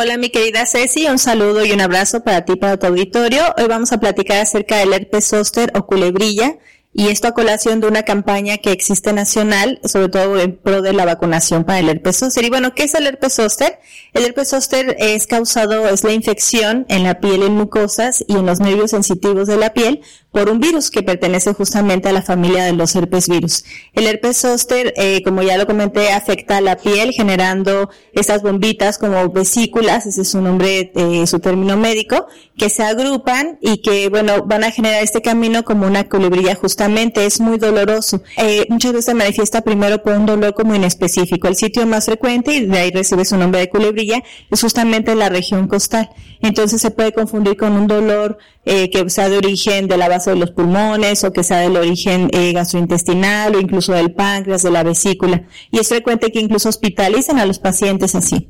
Hola mi querida Ceci, un saludo y un abrazo para ti, para tu auditorio. Hoy vamos a platicar acerca del herpes zóster o culebrilla y esto a colación de una campaña que existe nacional, sobre todo en pro de la vacunación para el herpes zóster. Y bueno, ¿qué es el herpes zóster? El herpes zóster es causado, es la infección en la piel, en mucosas y en los nervios sensitivos de la piel por un virus que pertenece justamente a la familia de los herpes virus. El herpes zóster, eh, como ya lo comenté, afecta a la piel generando estas bombitas como vesículas, ese es su nombre, eh, su término médico, que se agrupan y que, bueno, van a generar este camino como una culebrilla justamente, es muy doloroso. Eh, muchas veces se manifiesta primero por un dolor como inespecífico. El sitio más frecuente, y de ahí recibe su nombre de culebrilla, es justamente la región costal. Entonces se puede confundir con un dolor eh, que sea de origen de la base de los pulmones o que sea del origen eh, gastrointestinal o incluso del páncreas, de la vesícula. Y es frecuente que incluso hospitalicen a los pacientes así.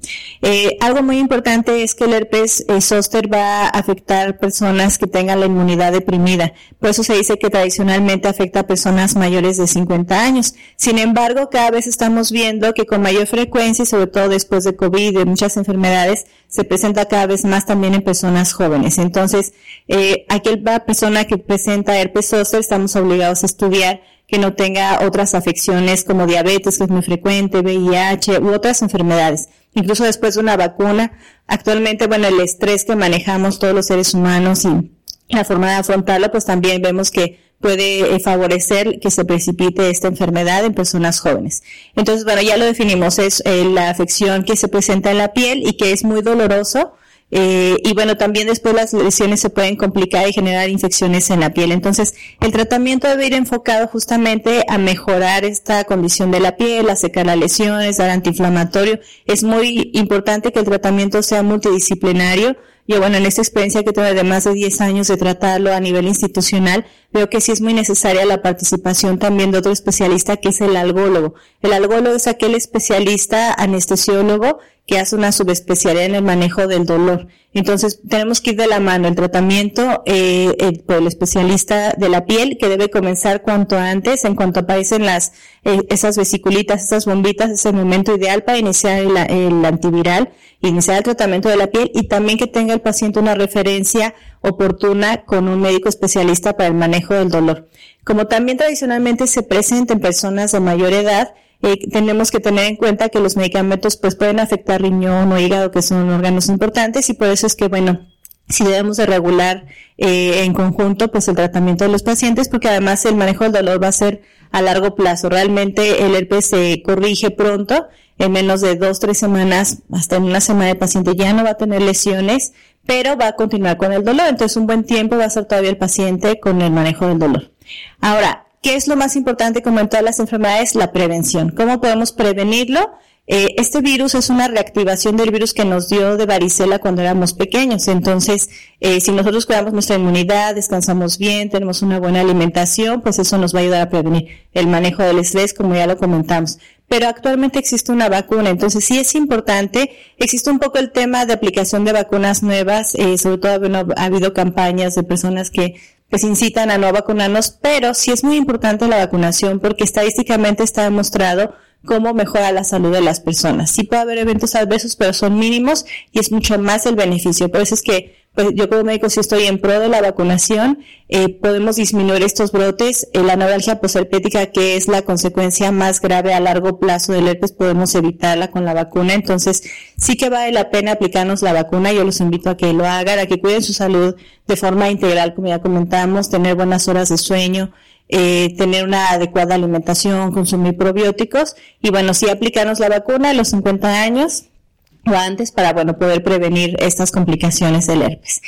Algo muy importante es que el herpes zóster va a afectar personas que tengan la inmunidad deprimida. Por eso se dice que tradicionalmente afecta a personas mayores de 50 años. Sin embargo, cada vez estamos viendo que con mayor frecuencia y sobre todo después de COVID de muchas enfermedades, se presenta cada vez más también en personas jóvenes. Entonces, eh, aquella persona que presenta herpes zóster, estamos obligados a estudiar que no tenga otras afecciones como diabetes, que es muy frecuente, VIH u otras enfermedades. Incluso después de una vacuna, actualmente, bueno, el estrés que manejamos todos los seres humanos y la forma de afrontarlo, pues también vemos que puede eh, favorecer que se precipite esta enfermedad en personas jóvenes. Entonces, bueno, ya lo definimos, es eh, la afección que se presenta en la piel y que es muy doloroso. Eh, y bueno, también después las lesiones se pueden complicar y generar infecciones en la piel. Entonces, el tratamiento debe ir enfocado justamente a mejorar esta condición de la piel, a secar las lesiones, dar antiinflamatorio. Es muy importante que el tratamiento sea multidisciplinario, yo, bueno, en esta experiencia que tengo de más de 10 años de tratarlo a nivel institucional, veo que sí es muy necesaria la participación también de otro especialista que es el algólogo. El algólogo es aquel especialista anestesiólogo que hace una subespecialidad en el manejo del dolor. Entonces, tenemos que ir de la mano el tratamiento eh, por el especialista de la piel, que debe comenzar cuanto antes, en cuanto aparecen las eh, esas vesiculitas, esas bombitas, es el momento ideal para iniciar el, el antiviral, iniciar el tratamiento de la piel y también que tenga el paciente una referencia oportuna con un médico especialista para el manejo del dolor. Como también tradicionalmente se presenta en personas de mayor edad, eh, tenemos que tener en cuenta que los medicamentos pues pueden afectar riñón o hígado, que son órganos importantes, y por eso es que, bueno, si debemos de regular eh, en conjunto pues el tratamiento de los pacientes, porque además el manejo del dolor va a ser a largo plazo. Realmente el herpes se corrige pronto, en menos de dos, tres semanas, hasta en una semana el paciente ya no va a tener lesiones, pero va a continuar con el dolor. Entonces un buen tiempo va a ser todavía el paciente con el manejo del dolor. Ahora, ¿Qué es lo más importante como en todas las enfermedades? La prevención. ¿Cómo podemos prevenirlo? Eh, este virus es una reactivación del virus que nos dio de varicela cuando éramos pequeños. Entonces, eh, si nosotros cuidamos nuestra inmunidad, descansamos bien, tenemos una buena alimentación, pues eso nos va a ayudar a prevenir el manejo del estrés, como ya lo comentamos. Pero actualmente existe una vacuna, entonces sí es importante. Existe un poco el tema de aplicación de vacunas nuevas, eh, sobre todo ha habido campañas de personas que pues incitan a no vacunarnos, pero sí es muy importante la vacunación porque estadísticamente está demostrado cómo mejora la salud de las personas. Sí puede haber eventos adversos, pero son mínimos y es mucho más el beneficio. Por eso es que pues, yo como médico sí estoy en pro de la vacunación, eh, podemos disminuir estos brotes. Eh, la neuralgia posherpética, que es la consecuencia más grave a largo plazo del herpes, podemos evitarla con la vacuna. Entonces, sí que vale la pena aplicarnos la vacuna. Yo los invito a que lo hagan, a que cuiden su salud de forma integral, como ya comentamos, tener buenas horas de sueño, eh, tener una adecuada alimentación, consumir probióticos y bueno, sí aplicarnos la vacuna a los 50 años o antes para bueno poder prevenir estas complicaciones del herpes.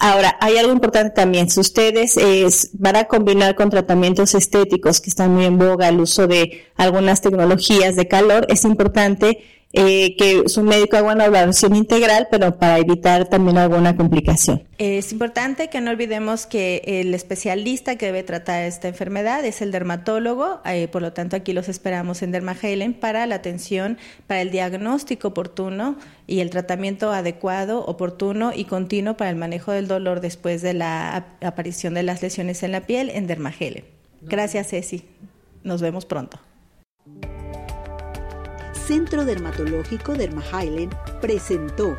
Ahora, hay algo importante también. Si ustedes van a combinar con tratamientos estéticos que están muy en boga, el uso de algunas tecnologías de calor, es importante eh, que su médico haga una evaluación integral, pero para evitar también alguna complicación. Es importante que no olvidemos que el especialista que debe tratar esta enfermedad es el dermatólogo, eh, por lo tanto aquí los esperamos en Dermahelen para la atención, para el diagnóstico oportuno y el tratamiento adecuado, oportuno y continuo para el manejo del dolor después de la aparición de las lesiones en la piel en Dermahelen. Gracias, Ceci. Nos vemos pronto. Centro Dermatológico Dermahailen presentó